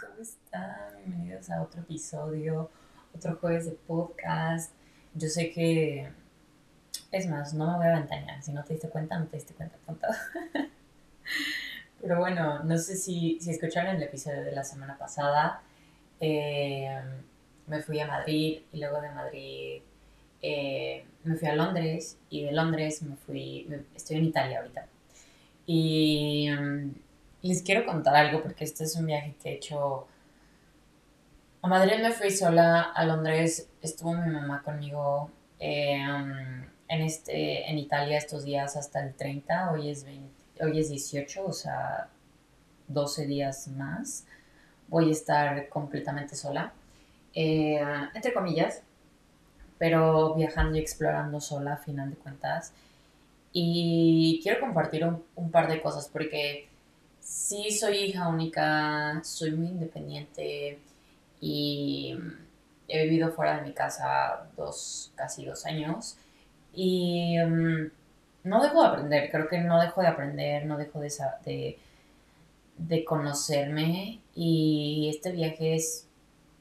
¿cómo están? Bienvenidos a otro episodio, otro jueves de podcast. Yo sé que, es más, no me voy a ventanear, si no te diste cuenta, no te diste cuenta, punto. Pero bueno, no sé si, si escucharon el episodio de la semana pasada. Eh, me fui a Madrid y luego de Madrid eh, me fui a Londres y de Londres me fui, estoy en Italia ahorita. Y mm, les quiero contar algo porque este es un viaje que he hecho. A Madrid me fui sola, a Londres estuvo mi mamá conmigo eh, mm, en, este, en Italia estos días hasta el 30, hoy es, hoy es 18, o sea, 12 días más. Voy a estar completamente sola, eh, entre comillas, pero viajando y explorando sola a final de cuentas. Y quiero compartir un par de cosas porque sí soy hija única, soy muy independiente y he vivido fuera de mi casa dos, casi dos años. Y mm, no dejo de aprender, creo que no dejo de aprender, no dejo de, de, de conocerme. Y este viaje es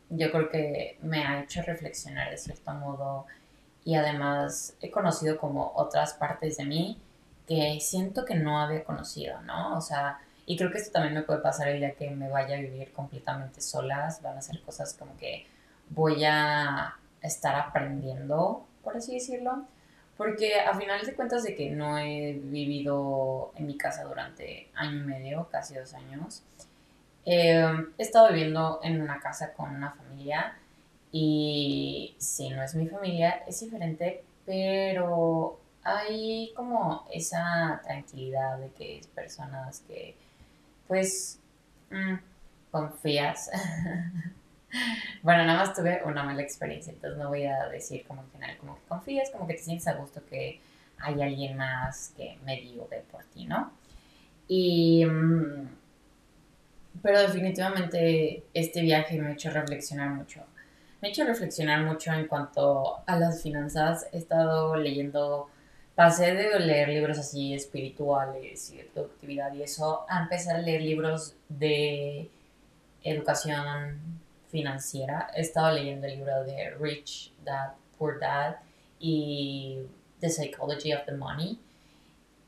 yo creo que me ha hecho reflexionar de cierto modo y además he conocido como otras partes de mí que siento que no había conocido, ¿no? O sea, y creo que esto también me puede pasar el día que me vaya a vivir completamente solas, van a ser cosas como que voy a estar aprendiendo, por así decirlo, porque a final de cuentas de que no he vivido en mi casa durante año y medio, casi dos años, Em, he estado viviendo en una casa con una familia y si no es mi familia, es diferente, pero hay como esa tranquilidad de que es personas que pues mm, confías. bueno, nada más tuve una mala experiencia, entonces no voy a decir como en general, como que confías, como que te sientes a gusto que hay alguien más que medio ve por ti, ¿no? Y... Mm, pero definitivamente este viaje me ha hecho reflexionar mucho. Me ha hecho reflexionar mucho en cuanto a las finanzas. He estado leyendo, pasé de leer libros así espirituales y de productividad y eso a empezar a leer libros de educación financiera. He estado leyendo el libro de Rich Dad, Poor Dad y The Psychology of the Money.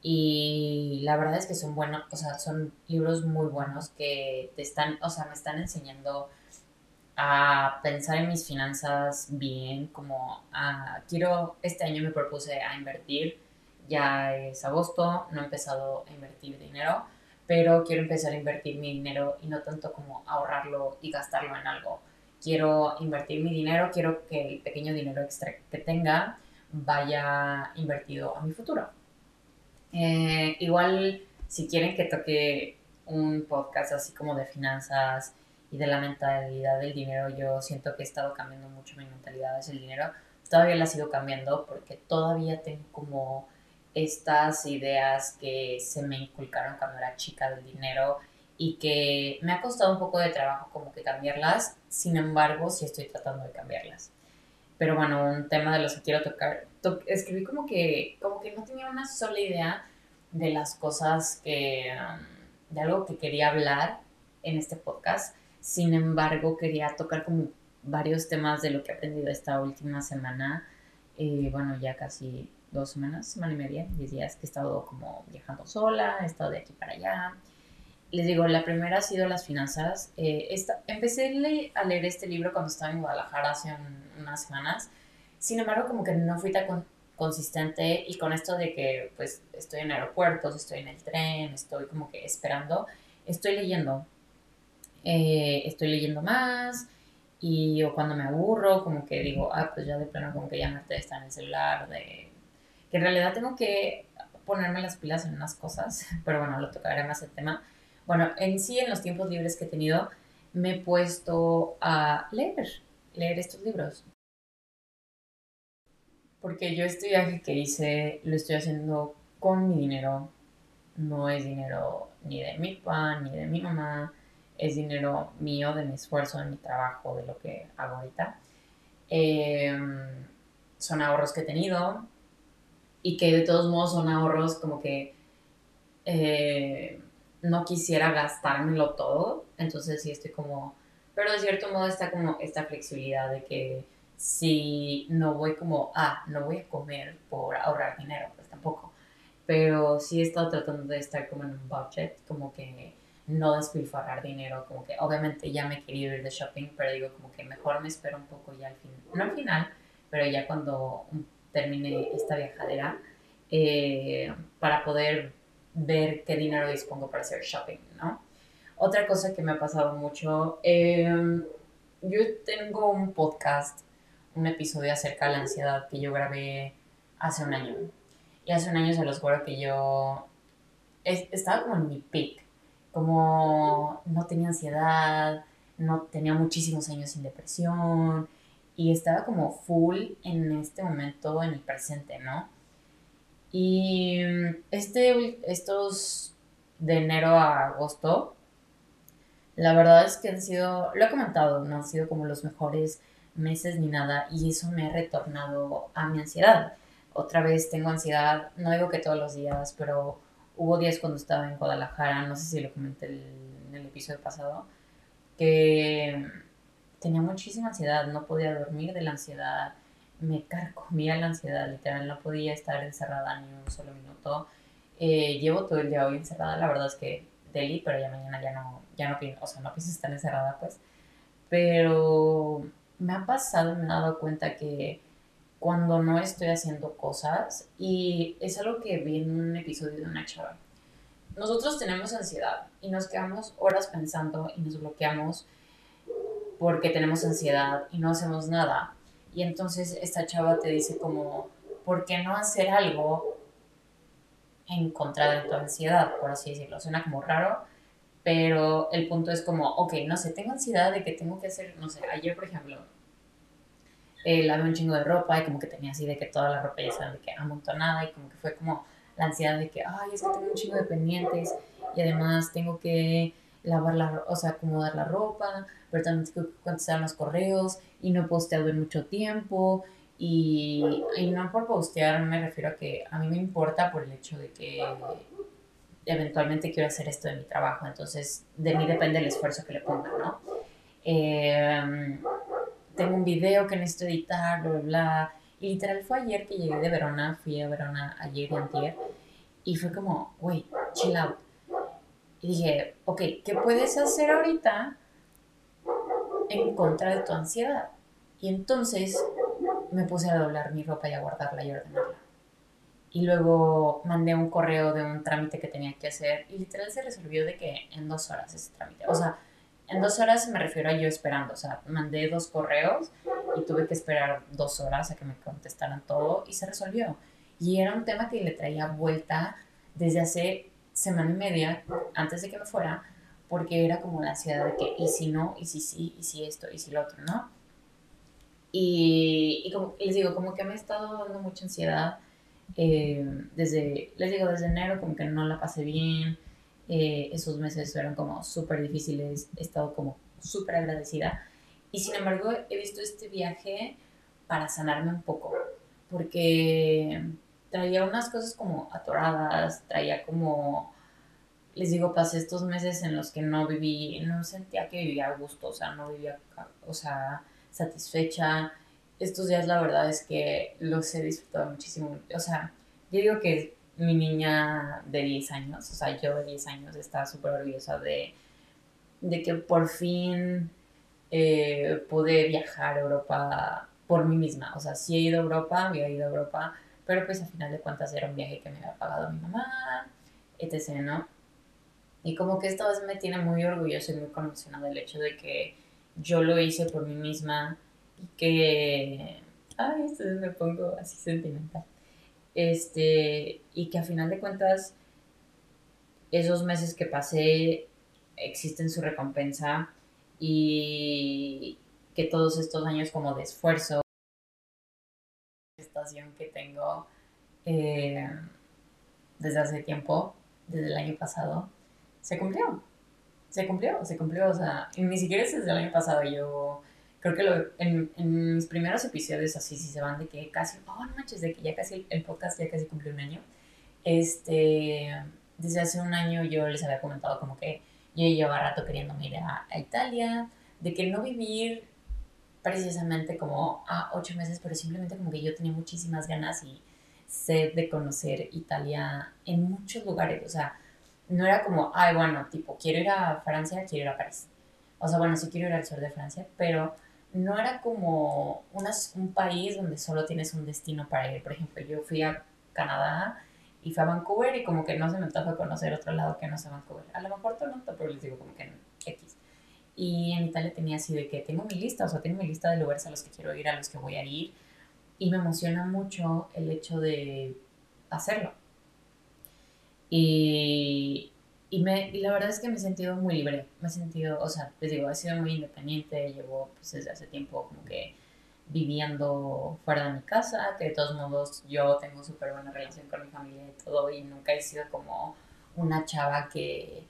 Y la verdad es que son buenos, o sea, son libros muy buenos que te están, o sea, me están enseñando a pensar en mis finanzas bien, como a, quiero, este año me propuse a invertir, ya es agosto, no he empezado a invertir dinero, pero quiero empezar a invertir mi dinero y no tanto como ahorrarlo y gastarlo en algo. Quiero invertir mi dinero, quiero que el pequeño dinero extra que tenga vaya invertido a mi futuro. Eh, igual, si quieren que toque un podcast así como de finanzas y de la mentalidad del dinero, yo siento que he estado cambiando mucho mi mentalidad hacia el dinero. Todavía la sigo cambiando porque todavía tengo como estas ideas que se me inculcaron cuando era chica del dinero y que me ha costado un poco de trabajo como que cambiarlas, sin embargo, sí estoy tratando de cambiarlas. Pero bueno, un tema de los que quiero tocar, escribí como que, como que no tenía una sola idea de las cosas que, um, de algo que quería hablar en este podcast. Sin embargo, quería tocar como varios temas de lo que he aprendido esta última semana. Eh, bueno, ya casi dos semanas, semana y media, diez días que he estado como viajando sola, he estado de aquí para allá les digo, la primera ha sido las finanzas. Eh, esta, empecé a leer este libro cuando estaba en Guadalajara hace unas semanas. Sin embargo, como que no fui tan consistente y con esto de que pues estoy en aeropuertos, estoy en el tren, estoy como que esperando, estoy leyendo. Eh, estoy leyendo más y o cuando me aburro, como que digo, ah, pues ya de plano como que ya me está en el celular, de que en realidad tengo que ponerme las pilas en unas cosas, pero bueno, lo tocaré más el tema bueno, en sí, en los tiempos libres que he tenido, me he puesto a leer, leer estos libros. Porque yo este viaje que hice lo estoy haciendo con mi dinero. No es dinero ni de mi papá, ni de mi mamá. Es dinero mío, de mi esfuerzo, de mi trabajo, de lo que hago ahorita. Em, son ahorros que he tenido y que de todos modos son ahorros como que eh, no quisiera gastármelo todo, entonces sí estoy como, pero de cierto modo está como esta flexibilidad de que si no voy como, ah, no voy a comer por ahorrar dinero, pues tampoco. Pero sí he estado tratando de estar como en un budget, como que no despilfarrar dinero, como que obviamente ya me querido ir de shopping, pero digo como que mejor me espero un poco ya al fin, no al final, pero ya cuando termine esta viajadera, eh, para poder ver qué dinero dispongo para hacer shopping, ¿no? Otra cosa que me ha pasado mucho, em, yo tengo un podcast, un episodio acerca de la ansiedad que yo grabé hace un año. Y hace un año se los juro que yo estaba como en mi peak, como no tenía ansiedad, no tenía muchísimos años sin depresión y estaba como full en este momento, en el presente, ¿no? Y este, estos de enero a agosto, la verdad es que han sido, lo he comentado, no han sido como los mejores meses ni nada y eso me ha retornado a mi ansiedad. Otra vez tengo ansiedad, no digo que todos los días, pero hubo días cuando estaba en Guadalajara, no sé si lo comenté en el episodio pasado, que tenía muchísima ansiedad, no podía dormir de la ansiedad, me carcomía la ansiedad, literal, no podía estar encerrada ni un solo minuto. Eh, llevo todo el día hoy encerrada, la verdad es que Deli, pero ya mañana ya no, ya no pienso, o sea, no pienso estar encerrada, pues. Pero me ha pasado me he dado cuenta que cuando no estoy haciendo cosas, y es algo que vi en un episodio de una chava, nosotros tenemos ansiedad y nos quedamos horas pensando y nos bloqueamos porque tenemos ansiedad y no hacemos nada. Y entonces esta chava te dice como, ¿por qué no hacer algo en contra de tu ansiedad, por así decirlo? Suena como raro, pero el punto es como, ok, no sé, tengo ansiedad de que tengo que hacer, no sé, ayer por ejemplo, eh, lavé un chingo de ropa y como que tenía así de que toda la ropa ya estaba de que amontonada y como que fue como la ansiedad de que, ay, es que tengo un chingo de pendientes y además tengo que lavar la, o sea, acomodar la ropa, pero también tengo que contestar los correos y no he posteado en mucho tiempo. Y, y, no por postear me refiero a que a mí me importa por el hecho de que eventualmente quiero hacer esto de mi trabajo, entonces de mí depende el esfuerzo que le ponga, ¿no? Em, tengo un video que necesito editar, bla, bla, bla. Y literal fue ayer que llegué de Verona, fui a Verona ayer y antier, y fue como, güey, chill out. Y dije, ok, ¿qué puedes hacer ahorita en contra de tu ansiedad. Y entonces me puse a doblar mi ropa y a guardarla y ordenarla. Y luego mandé un correo de un trámite que tenía que hacer y literal se resolvió de que en dos horas ese trámite. O sea, en dos horas me refiero a yo esperando. O sea, mandé dos correos y tuve que esperar dos horas a que me contestaran todo y se resolvió. Y era un tema que le traía vuelta desde hace semana y media antes de que me fuera porque era como la ansiedad de que, y si no, y si sí, y si esto, y si lo otro, ¿no? Y, y como les digo, como que me ha estado dando mucha ansiedad eh, desde, les digo, desde enero como que no la pasé bien, eh, esos meses fueron como súper difíciles, he estado como súper agradecida y sin embargo he visto este viaje para sanarme un poco, porque traía unas cosas como atoradas, traía como les digo, pasé estos meses en los que no viví, no sentía que vivía a gusto, o sea, no vivía, o sea, satisfecha. Estos días la verdad es que los he disfrutado muchísimo. O sea, yo digo que mi niña de 10 años, o sea, yo de 10 años estaba súper orgullosa de, de que por fin eh, pude viajar a Europa por mí misma. O sea, sí he ido a Europa, había ido a Europa, pero pues al final de cuentas era un viaje que me había pagado mi mamá, etc., ¿no? Y como que esta vez me tiene muy orgullosa y muy conmocionada el hecho de que yo lo hice por mí misma y que... Ay, esto me pongo así sentimental. Este, y que a final de cuentas, esos meses que pasé existen su recompensa y que todos estos años como de esfuerzo, estación que tengo eh, desde hace tiempo, desde el año pasado, se cumplió. Se cumplió, se cumplió. O sea, ni siquiera es desde el año pasado. Yo creo que lo, en, en, mis primeros episodios así, si se van de que casi, oh, no manches, de que ya casi el podcast ya casi cumplió un año. Este, desde hace un año yo les había comentado como que yo llevaba rato queriendo ir a, a Italia, de que no vivir precisamente como a ocho meses, pero simplemente como que yo tenía muchísimas ganas y sed de conocer Italia en muchos lugares. O sea, no era como, ay, bueno, tipo, quiero ir a Francia, quiero ir a París. O sea, bueno, sí quiero ir al sur de Francia, pero no era como un país donde solo tienes un destino para ir. Por ejemplo, yo fui a Canadá y fui a Vancouver y como que no se me antoja conocer otro lado que no sea Vancouver. A lo mejor Toronto, pero les digo como que en X. Y en Italia tenía así de que tengo mi lista, o sea, tengo mi lista de lugares a los que quiero ir, a los que voy a ir. Y me emociona mucho el hecho de hacerlo. Y, y, me, y la verdad es que me he sentido muy libre. Me he sentido, o sea, les digo, he sido muy independiente. Llevo pues, desde hace tiempo como que viviendo fuera de mi casa, que de todos modos yo tengo súper buena relación con mi familia y todo, y nunca he sido como una chava que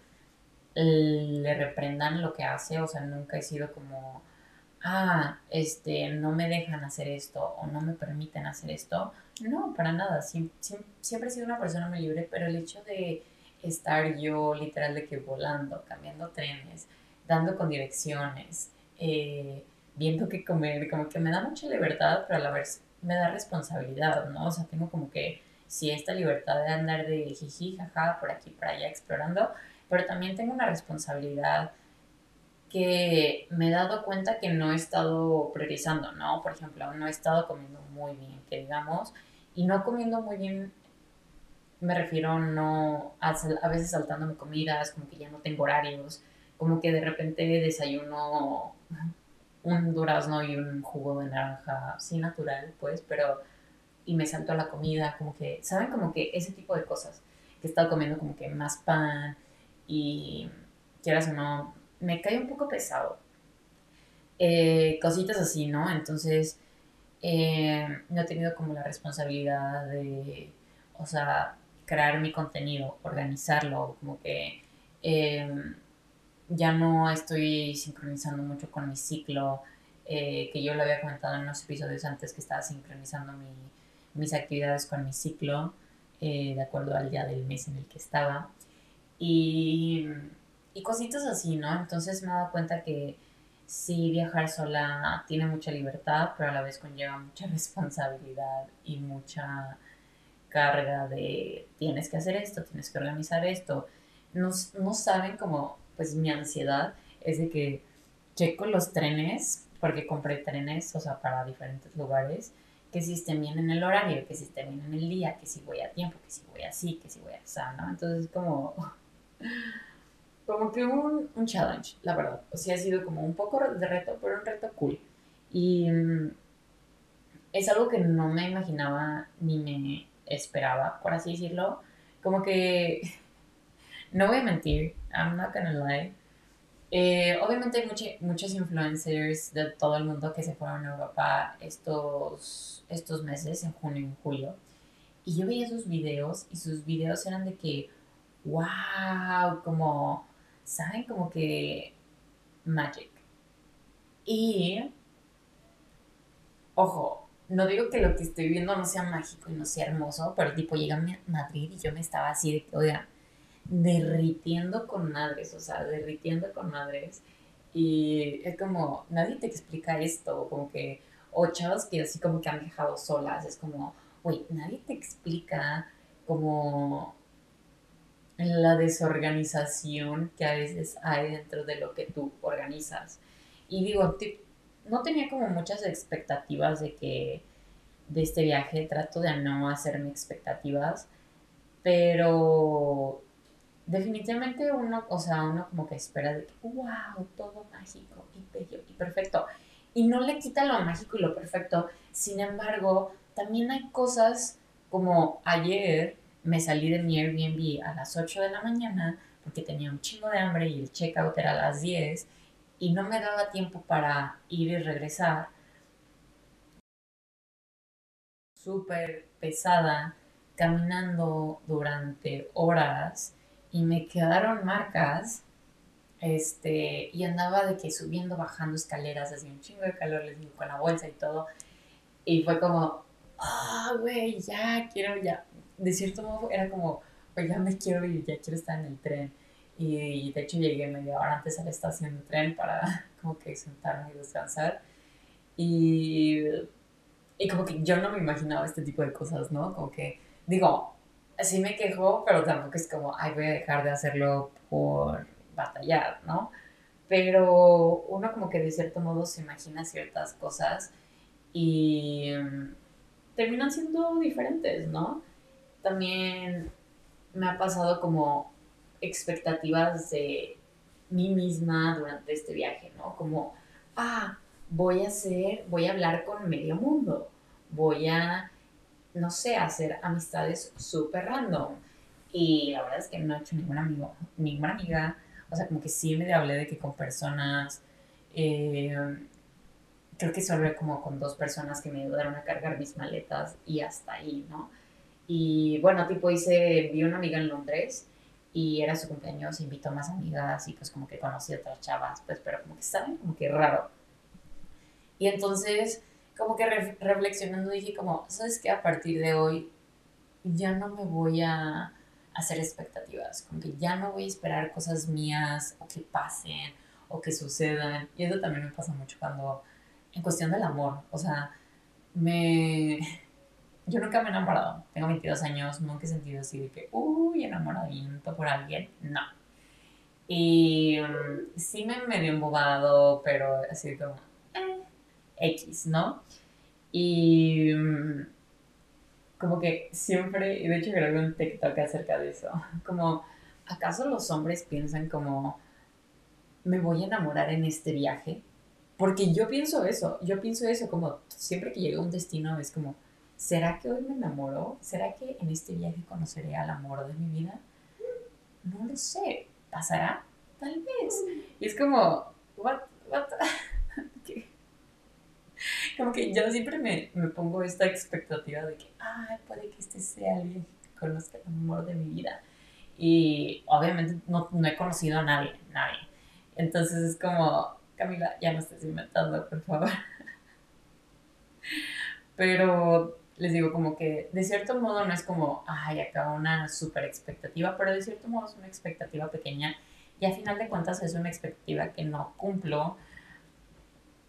le reprendan lo que hace, o sea, nunca he sido como, ah, este, no me dejan hacer esto o no me permiten hacer esto. No, para nada, siempre, siempre he sido una persona muy libre, pero el hecho de estar yo literal de que volando, cambiando trenes, dando con direcciones, eh, viendo qué comer, como que me da mucha libertad, pero a la vez me da responsabilidad, ¿no? O sea, tengo como que, si esta libertad de andar de jiji, jaja, por aquí, por allá, explorando, pero también tengo una responsabilidad que me he dado cuenta que no he estado priorizando, ¿no? Por ejemplo, no he estado comiendo muy bien, que digamos, y no comiendo muy bien, me refiero no a, a veces saltándome comidas, como que ya no tengo horarios, como que de repente desayuno un durazno y un jugo de naranja, sí natural, pues, pero y me salto a la comida, como que, ¿saben? Como que ese tipo de cosas, que he estado comiendo como que más pan, y quieras o no, me cae un poco pesado. Eh, cositas así, ¿no? Entonces, eh, no he tenido como la responsabilidad de, o sea, crear mi contenido, organizarlo, como que eh, ya no estoy sincronizando mucho con mi ciclo, que yo lo había comentado en unos episodios antes que estaba sincronizando mis actividades con mi ciclo, de acuerdo al día del mes en el que estaba. Y, y cositas así, ¿no? Entonces me he dado cuenta que sí, viajar sola tiene mucha libertad, pero a la vez conlleva mucha responsabilidad y mucha carga de tienes que hacer esto, tienes que organizar esto. No, no saben cómo, pues mi ansiedad es de que checo los trenes, porque compré trenes, o sea, para diferentes lugares, que si estén bien en el horario, que si estén bien en el día, que si voy a tiempo, que si voy así, que si voy a ¿no? Entonces, como como que un, un challenge, la verdad. O sea, ha sido como un poco de reto, pero un reto cool. Y mm, es algo que no me imaginaba ni me esperaba, por así decirlo. Como que, no voy a mentir, I'm not gonna lie. Eh, obviamente hay muchos influencers de todo el mundo que se fueron a Europa estos, estos meses, en junio y en julio. Y yo veía sus videos y sus videos eran de que wow, como, ¿saben? Como que magic. Y, ojo, no digo que lo que estoy viendo no sea mágico y no sea hermoso, pero tipo llega a Madrid y yo me estaba así de que, oigan, derritiendo con madres, o sea, derritiendo con madres. Y es como, nadie te explica esto, como que, o chavos que así como que han viajado solas, es como, oye, nadie te explica como la desorganización que a veces hay dentro de lo que tú organizas. Y digo, no tenía como muchas expectativas de que de este viaje, trato de no hacerme expectativas, pero definitivamente uno, o sea, uno como que espera de wow, todo mágico y bello y perfecto. Y no le quita lo mágico y lo perfecto. Sin embargo, también hay cosas como ayer me salí de mi Airbnb a las 8 de la mañana porque tenía un chingo de hambre y el checkout era a las 10 y no me daba tiempo para ir y regresar. Súper pesada, caminando durante horas y me quedaron marcas. Este, y andaba de que subiendo, bajando escaleras, hacía un chingo de calor, con la bolsa y todo. Y fue como, ah, güey, ya, quiero ya de cierto modo era como, pues ya me quiero ir, ya quiero estar en el tren. Y de hecho llegué media hora antes a la estación de tren para como que sentarme y descansar. Y, y como que yo no me imaginaba este tipo de cosas, ¿no? Como que, digo, sí me quejo, pero tampoco es como, ay, voy a dejar de hacerlo por batallar, ¿no? Pero uno como que de cierto modo se imagina ciertas cosas y mm, terminan siendo diferentes, ¿no? También me ha pasado como expectativas de mí misma durante este viaje, ¿no? Como, ah, voy a hacer, voy a hablar con medio mundo, voy a, no sé, hacer amistades súper random. Y la verdad es que no he hecho ningún amigo, ninguna amiga, o sea, como que sí me hablé de que con personas, eh, creo que solo como con dos personas que me ayudaron a cargar mis maletas y hasta ahí, ¿no? Y bueno, tipo hice, vi una amiga en Londres y era su cumpleaños, invitó más amigas y pues como que conocí a otras chavas, pues pero como que saben, como que raro. Y entonces, como que reflexionando dije como, ¿sabes qué? A partir de hoy ya no me voy a hacer expectativas, como que ya no voy a esperar cosas mías o que pasen o que sucedan. Y eso también me pasa mucho cuando, en cuestión del amor, o sea, me... Yo nunca me he enamorado, tengo 22 años, nunca he sentido así de que, uy, enamoramiento por alguien, no. Y mm, sí me medio embobado, pero así como, eh, X, ¿no? Y mm, como que siempre, y de hecho grabé un TikTok acerca de eso, como, ¿acaso los hombres piensan como, me voy a enamorar en este viaje? Porque yo pienso eso, yo pienso eso, como siempre que llego a un destino es como, ¿será que hoy me enamoro? ¿Será que en este viaje conoceré al amor de mi vida? No lo sé, ¿pasará? Tal vez. Y es como, what, what? como que yo siempre me, me, pongo esta expectativa de que, ay, puede que este sea alguien que conozca el amor de mi vida. Y obviamente no, no he conocido a nadie, nadie. Entonces es como, Camila, ya no estés inventando, por favor. Pero les digo como que de cierto modo no es como, ay, acá una super expectativa, pero de cierto modo es una expectativa pequeña y a final de cuentas es una expectativa que no cumplo,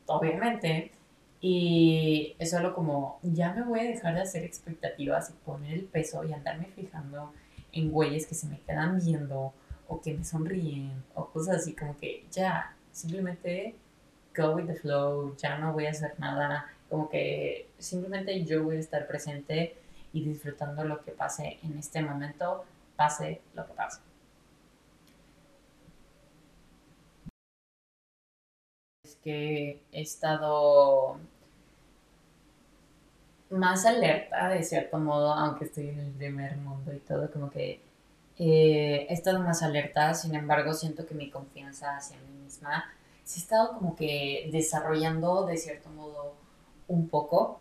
obviamente, y es solo como, ya me voy a dejar de hacer expectativas y poner el peso y andarme fijando en güeyes que se me quedan viendo o que me sonríen o cosas así como que ya, simplemente go with the flow, ya no voy a hacer nada, como que simplemente yo voy a estar presente y disfrutando lo que pase en este momento, pase lo que pase. que he estado más alerta de cierto modo, aunque estoy en el primer mundo y todo, como que eh, he estado más alerta, sin embargo siento que mi confianza hacia mí misma se ha estado como que desarrollando de cierto modo un poco,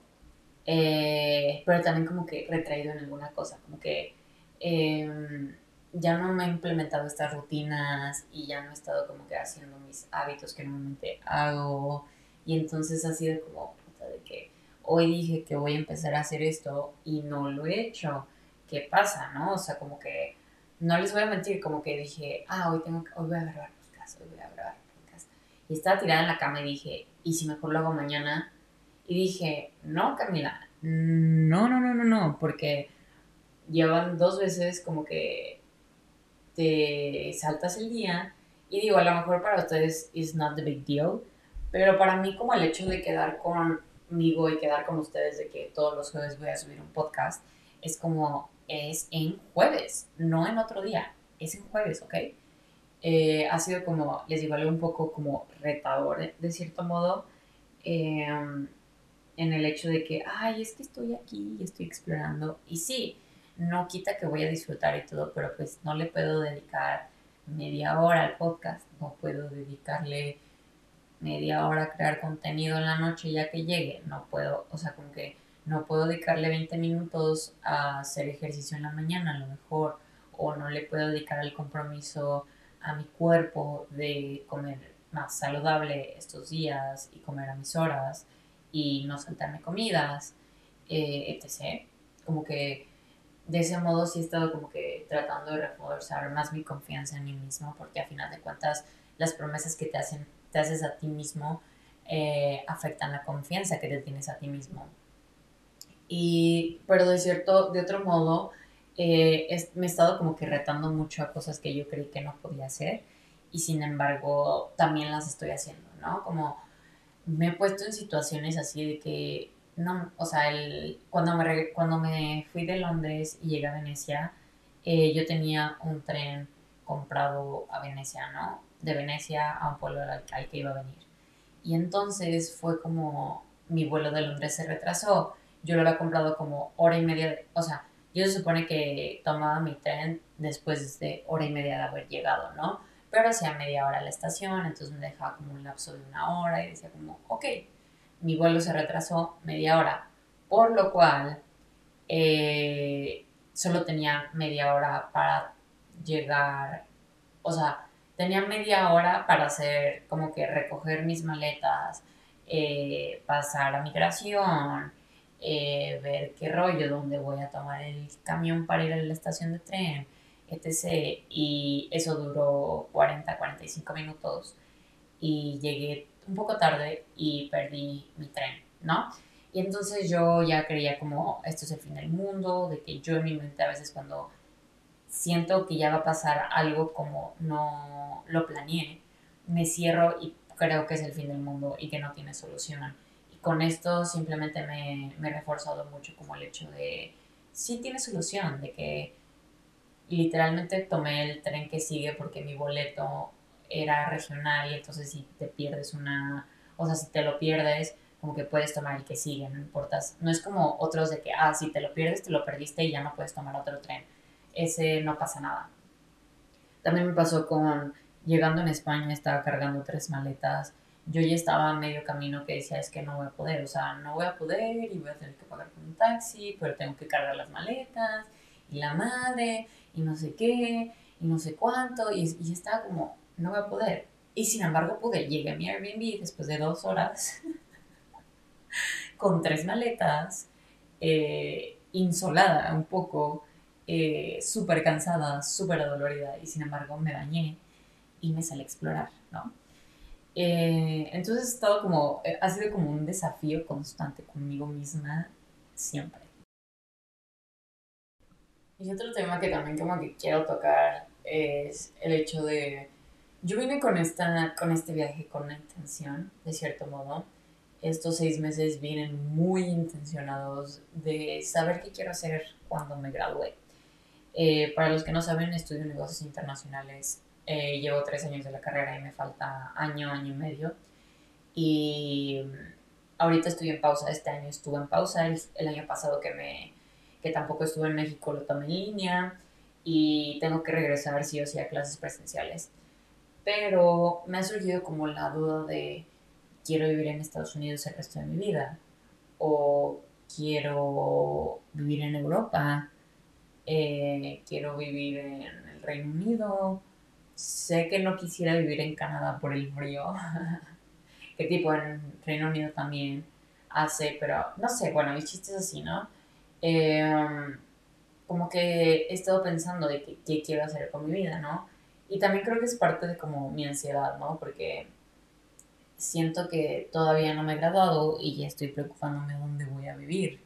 eh, pero también como que retraído en alguna cosa, como que em, ya no me he implementado estas rutinas y ya no he estado como que haciendo mis hábitos que normalmente hago. Y entonces ha sido como, de que hoy dije que voy a empezar a hacer esto y no lo he hecho. ¿Qué pasa, no? O sea, como que, no les voy a mentir, como que dije, ah, hoy, tengo que, hoy voy a grabar podcast, hoy voy a grabar. Y estaba tirada en la cama y dije, ¿y si mejor lo hago mañana? Y dije, no, Camila, no, no, no, no, no, porque llevan dos veces como que te saltas el día y digo, a lo mejor para ustedes is not the big deal, pero para mí como el hecho de quedar conmigo y quedar con ustedes de que todos los jueves voy a subir un podcast, es como, es en jueves, no en otro día, es en jueves, ¿ok? Eh, ha sido como, les digo, algo un poco como retador de cierto modo, em, en el hecho de que, ay, es que estoy aquí y estoy explorando, y sí, no quita que voy a disfrutar y todo, pero pues no le puedo dedicar media hora al podcast, no puedo dedicarle media hora a crear contenido en la noche ya que llegue, no puedo, o sea, como que no puedo dedicarle 20 minutos a hacer ejercicio en la mañana a lo mejor, o no le puedo dedicar el compromiso a mi cuerpo de comer más saludable estos días y comer a mis horas y no saltarme comidas, eh, etc. Como que de ese modo sí he estado como que tratando de reforzar más mi confianza en mí mismo, porque a final de cuentas las promesas que te, hacen, te haces a ti mismo eh, afectan la confianza que te tienes a ti mismo. Y, pero de cierto, de otro modo, eh, me he estado como que retando mucho a cosas que yo creí que no podía hacer y sin embargo también las estoy haciendo, ¿no? Como me he puesto en situaciones así de que no, o sea, el, cuando, me, cuando me fui de Londres y llegué a Venecia, eh, yo tenía un tren comprado a Venecia, ¿no? De Venecia a un pueblo al, que iba a venir. Y entonces fue como mi vuelo de Londres se retrasó. Yo lo había comprado como hora y media, o sea, yo se supone que tomaba mi tren después de hora y media de haber llegado, ¿no? Pero hacía media hora a la estación, entonces me dejaba como un lapso de una hora y decía como, ok, mi vuelo se retrasó media hora, por lo cual eh, solo tenía media hora para llegar, o sea, tenía media hora para hacer como que recoger mis maletas, eh, pasar a migración, eh, ver qué rollo, dónde voy a tomar el camión para ir a la estación de tren, etc. Y eso duró 40, 45 minutos y llegué un poco tarde y perdí mi tren, ¿no? Y entonces yo ya creía como esto es el fin del mundo, de que yo en mi mente a veces cuando siento que ya va a pasar algo como no lo planeé, me cierro y creo que es el fin del mundo y que no tiene solución. Con esto simplemente me, me he reforzado mucho como el hecho de sí tiene solución, de que literalmente tomé el tren que sigue porque mi boleto era regional y entonces si te pierdes una, o sea, si te lo pierdes, como que puedes tomar el que sigue, no importa, no es como otros de que, ah, si te lo pierdes, te lo perdiste y ya no puedes tomar otro tren. Ese no pasa nada. También me pasó con, llegando en España, estaba cargando tres maletas, yo ya estaba a medio camino que decía, es que no voy a poder, o sea, no voy a poder y voy a tener que pagar con un taxi, pero tengo que cargar las maletas y la madre y no sé qué y no sé cuánto y, y estaba como, no voy a poder. Y sin embargo pude. Llegué a mi Airbnb después de dos horas con tres maletas, eh, insolada un poco, eh, súper cansada, súper adolorida y sin embargo me bañé y me salí a explorar, ¿no? Eh, entonces he estado como, ha sido como un desafío constante conmigo misma siempre. Y otro tema que también como que quiero tocar es el hecho de yo vine con, esta, con este viaje con una intención, de cierto modo. Estos seis meses vienen muy intencionados de saber qué quiero hacer cuando me gradúe. Eh, para los que no saben, estudio negocios internacionales. Eh, llevo tres años de la carrera y me falta año, año y medio. Y ahorita estoy en pausa. Este año estuve en pausa. El, el año pasado que, me, que tampoco estuve en México lo tomé en línea. Y tengo que regresar sí o sí a clases presenciales pero me ha surgido como la duda de quiero vivir en Estados Unidos el resto de mi vida o quiero vivir en Europa, eh, quiero vivir en el Reino Unido, sé que no quisiera vivir en Canadá por el frío, que tipo en Reino Unido también hace, pero no sé, bueno, el chiste es así, ¿no? Em, como que he estado pensando de qué quiero hacer con mi vida, ¿no? Y también creo que es parte de como mi ansiedad, ¿no? Porque siento que todavía no me he graduado y ya estoy preocupándome dónde voy a vivir.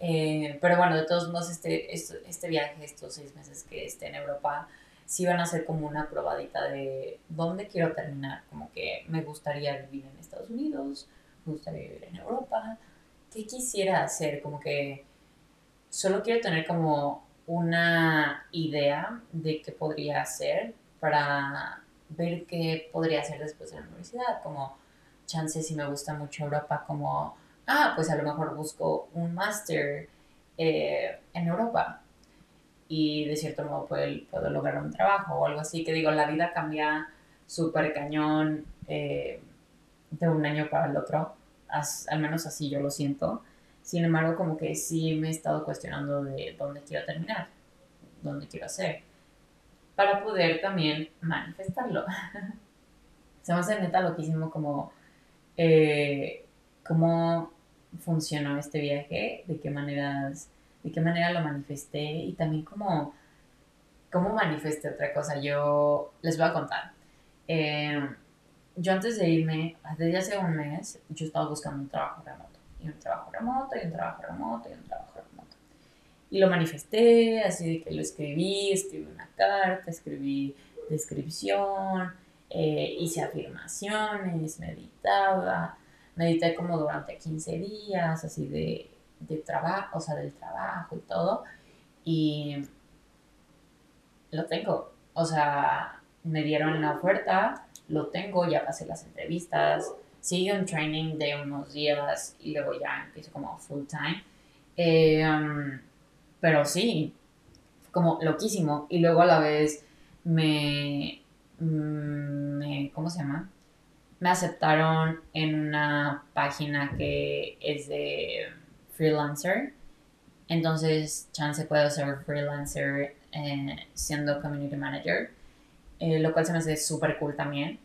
Eh, pero bueno, de todos modos, este, este, viaje, estos seis meses que esté en Europa, sí van a ser como una probadita de dónde quiero terminar. Como que me gustaría vivir en Estados Unidos, me gustaría vivir en Europa. ¿Qué quisiera hacer? Como que solo quiero tener como una idea de qué podría hacer para ver qué podría hacer después de la universidad, como chances si me gusta mucho Europa, como, ah, pues a lo mejor busco un máster eh, en Europa y de cierto modo puedo, puedo, lograr un trabajo o algo así, que digo, la vida cambia súper cañón eh, de un año para el otro, al menos así yo lo siento. Sin embargo, como que sí me he estado cuestionando de dónde quiero terminar, dónde quiero hacer para poder también manifestarlo. Se me hace neta loquísimo como eh, cómo funcionó este viaje, de qué maneras de qué manera lo manifesté y también cómo, cómo manifesté otra cosa. Yo les voy a contar. Eh, yo antes de irme, desde hace un mes, yo estaba buscando un trabajo remoto. Y un trabajo remoto, y un trabajo remoto, y un trabajo remoto. Y lo manifesté, así de que lo escribí, escribí una carta, escribí descripción, eh, hice afirmaciones, meditaba, medité como durante 15 días, así de, de trabajo, o sea, del trabajo y todo. Y lo tengo, o sea, me dieron la oferta, lo tengo, ya pasé las entrevistas, sigue un training de unos días y luego ya empiezo como full time. Um, pero sí, como loquísimo. Y luego a la vez me, me, ¿cómo se llama? Me aceptaron en una página que es de freelancer. Entonces, chance puedo ser freelancer eh, siendo community manager. Eh, lo cual se me hace súper cool también.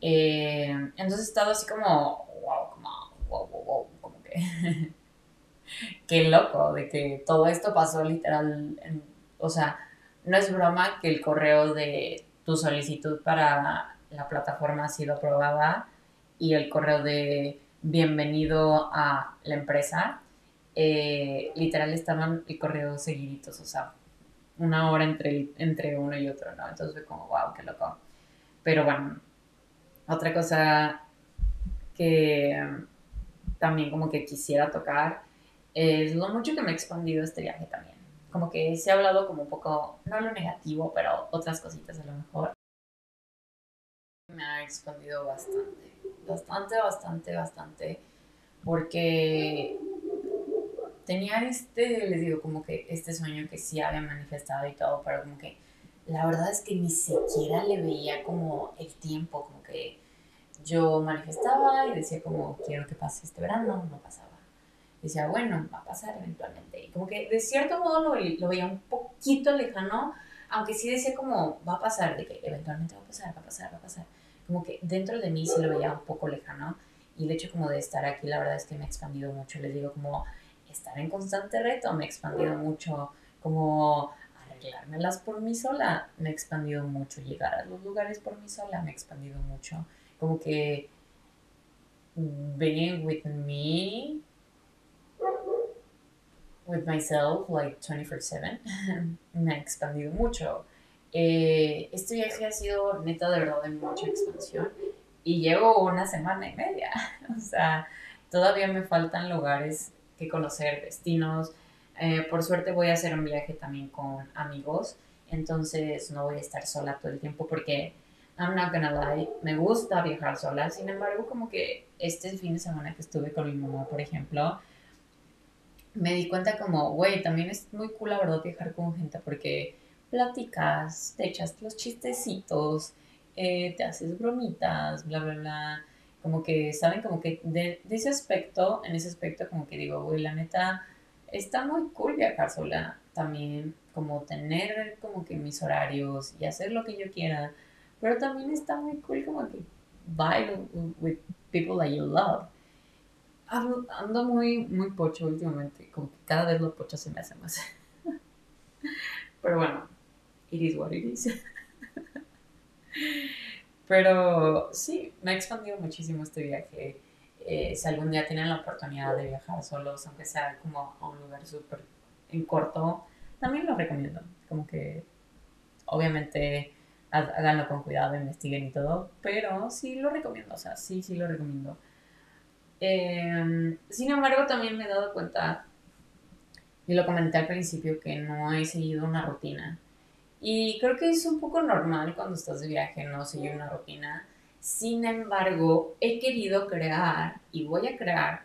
Eh, entonces he estado así como, wow, como, wow, wow, wow, como que, qué loco de que todo esto pasó literal, o sea, no es broma que el correo de tu solicitud para la plataforma ha sido aprobada y el correo de bienvenido a la empresa, eh, literal estaban el correo seguiditos, o sea, una hora entre, entre uno y otro, ¿no? Entonces fue como, wow, qué loco. Pero bueno, otra cosa que también como que quisiera tocar es lo mucho que me ha expandido este viaje también. Como que se ha hablado como un poco, no lo negativo, pero otras cositas a lo mejor. Me ha expandido bastante, bastante, bastante, bastante, porque tenía este, les digo, como que este sueño que sí había manifestado y todo, pero como que la verdad es que ni siquiera le veía como el tiempo, como que yo manifestaba y decía como quiero que pase este verano, no pasaba. Decía, bueno, va a pasar eventualmente. Y como que de cierto modo lo, lo veía un poquito lejano, aunque sí decía como va a pasar, de que eventualmente va a pasar, va a pasar, va a pasar. Como que dentro de mí sí lo veía un poco lejano. Y el hecho como de estar aquí, la verdad es que me ha expandido mucho. Les digo como estar en constante reto me ha expandido mucho, como arreglármelas por mí sola me ha expandido mucho, llegar a los lugares por mí sola me ha expandido mucho, como que being with me, with myself, like 24/7, me ha expandido mucho. Eh, este viaje ha sido neta de verdad de mucha expansión y llevo una semana y media, o sea, todavía me faltan lugares que conocer, destinos. Eh, por suerte voy a hacer un viaje también con amigos, entonces no voy a estar sola todo el tiempo porque, I'm not gonna lie, me gusta viajar sola, sin embargo como que este fin de semana que estuve con mi mamá, por ejemplo, me di cuenta como, güey, también es muy cool la verdad viajar con gente porque platicas, te echas los chistecitos, eh, te haces bromitas, bla, bla, bla como que, ¿saben? Como que de, ese aspecto, en ese aspecto como que digo, güey, la neta, está muy cool viajar sola también, como tener como que mis horarios y hacer lo que yo quiera, pero también está muy cool como que vibe with people that you love. Ando, muy, muy pocho últimamente, como que cada vez lo pocho se me hace más. pero bueno, it is what it is. Pero sí, me ha expandido muchísimo este viaje. Eh, si algún día tienen la oportunidad de viajar solos, aunque sea como a un lugar súper en corto, también lo recomiendo. Como que obviamente háganlo con cuidado, investiguen y todo, pero sí lo recomiendo, o sea, sí, sí lo recomiendo. Em, sin embargo, también me he dado cuenta, y lo comenté al principio, que no he seguido una rutina. Y creo que es un poco normal cuando estás de viaje no seguir una rutina. Sin embargo, he querido crear y voy a crear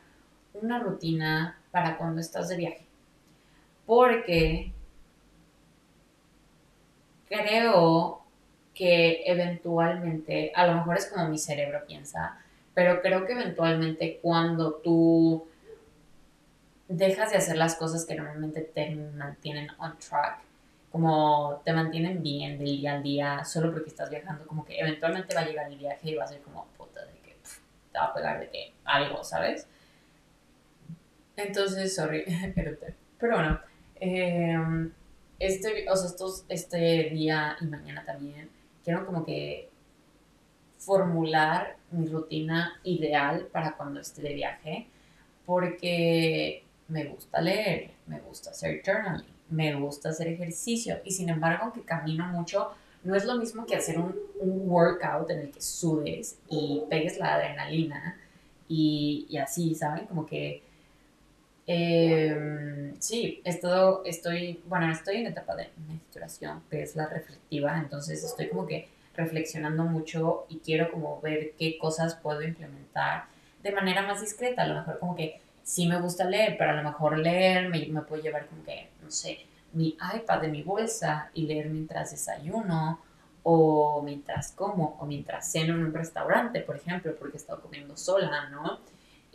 una rutina para cuando estás de viaje. Porque creo que eventualmente, a lo mejor es como mi cerebro piensa, pero creo que eventualmente cuando tú dejas de hacer las cosas que normalmente te mantienen on track, como te mantienen bien del día al día solo porque estás viajando, como que eventualmente va a llegar el viaje y va a ser como puta de que te va a pegar de que algo, ¿sabes? Entonces, sorry, pero, bueno, Em, este, o sea, estos, este día y mañana también, quiero como que formular mi rutina ideal para cuando esté de viaje, porque me gusta leer, me gusta hacer journaling, me gusta hacer ejercicio y sin embargo, aunque camino mucho, no es lo mismo que hacer un, workout en el que sudes y pegues la adrenalina y, así, ¿saben? Como que eh, sí, esto, estoy, bueno, estoy en etapa de menstruación, que es la reflectiva, entonces estoy como que reflexionando mucho y quiero como ver qué cosas puedo implementar de manera más discreta, a lo mejor como que sí me gusta leer, pero a lo mejor leer me, me puedo llevar como que, no sé, mi iPad de mi bolsa y leer mientras desayuno o mientras como o mientras ceno en un restaurante, por ejemplo, porque he estado comiendo sola, ¿no?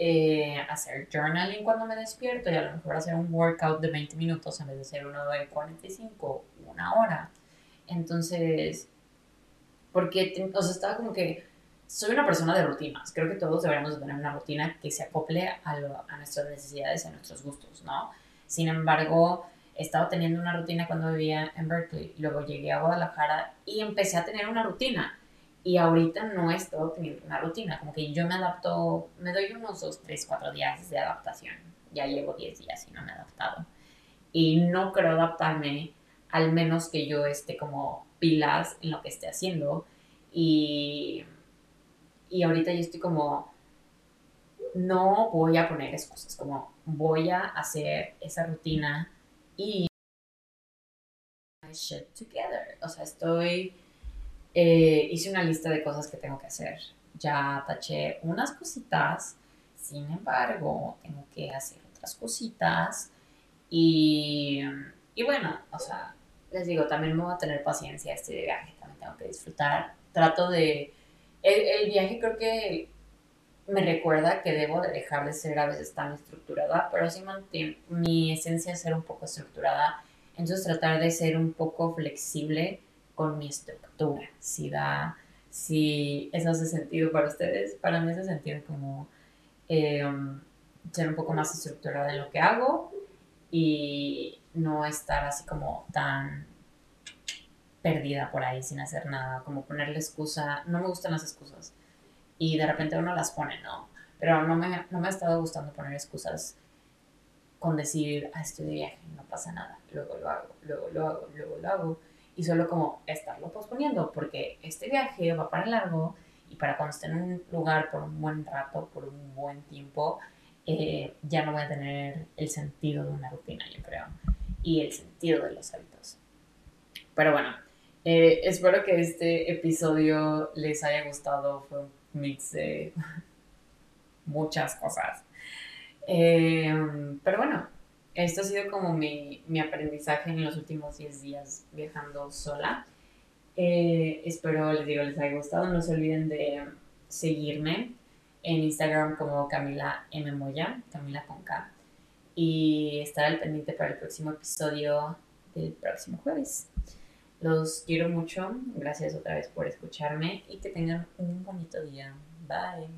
Eh, hacer journaling cuando me despierto y a lo mejor hacer un workout de 20 minutos en vez de ser uno de 45, una hora. Entonces, porque, o sea, estaba como que soy una persona de rutinas. Creo que todos deberíamos tener una rutina que se acople a, a nuestras necesidades a nuestros gustos, ¿no? Sin embargo, he estado teniendo una rutina cuando vivía en Berkeley, luego llegué a Guadalajara y empecé a tener una rutina y ahorita no estado teniendo una rutina, como que yo me adapto, me doy unos 2, 3, 4 días de adaptación. Ya llevo 10 días y no me he adaptado. Y no creo adaptarme al menos que yo esté como pilas en lo que esté haciendo. Y, y ahorita yo estoy como, no voy a poner excusas, como voy a hacer esa rutina y shit together. O sea, estoy eh, hice una lista de cosas que tengo que hacer. Ya taché unas cositas, sin embargo, tengo que hacer otras cositas. Y, y bueno, o sea, les digo, también me voy a tener paciencia este viaje, también tengo que disfrutar. Trato de... El, el viaje creo que me recuerda que debo de dejar de ser a veces tan estructurada, pero sí mantiene mi esencia es ser un poco estructurada. Entonces tratar de ser un poco flexible con mi estructura, si da, si eso hace sentido para ustedes, para mí hace sentido como em, ser un poco más estructurada en lo que hago y no estar así como tan perdida por ahí sin hacer nada, como ponerle excusa, no me gustan las excusas y de repente uno las pone, ¿no? Pero no me, no me ha estado gustando poner excusas con decir, ah, estoy de viaje, no pasa nada, luego lo hago, luego lo hago, luego lo hago y solo como estarlo posponiendo, porque este viaje va para largo y para cuando esté en un lugar por un buen rato, por un buen tiempo, eh, ya no voy a tener el sentido de una rutina, yo creo, y el sentido de los hábitos. Pero bueno, eh, espero que este episodio les haya gustado, fue un mix muchas cosas. Eh, pero bueno, esto ha sido como mi, mi aprendizaje en los últimos 10 días viajando sola. Eh, espero, les digo, les haya gustado. No se olviden de seguirme en Instagram como Camila M. Moya, Camila con. Y estar al pendiente para el próximo episodio del próximo jueves. Los quiero mucho. Gracias otra vez por escucharme y que tengan un bonito día. Bye.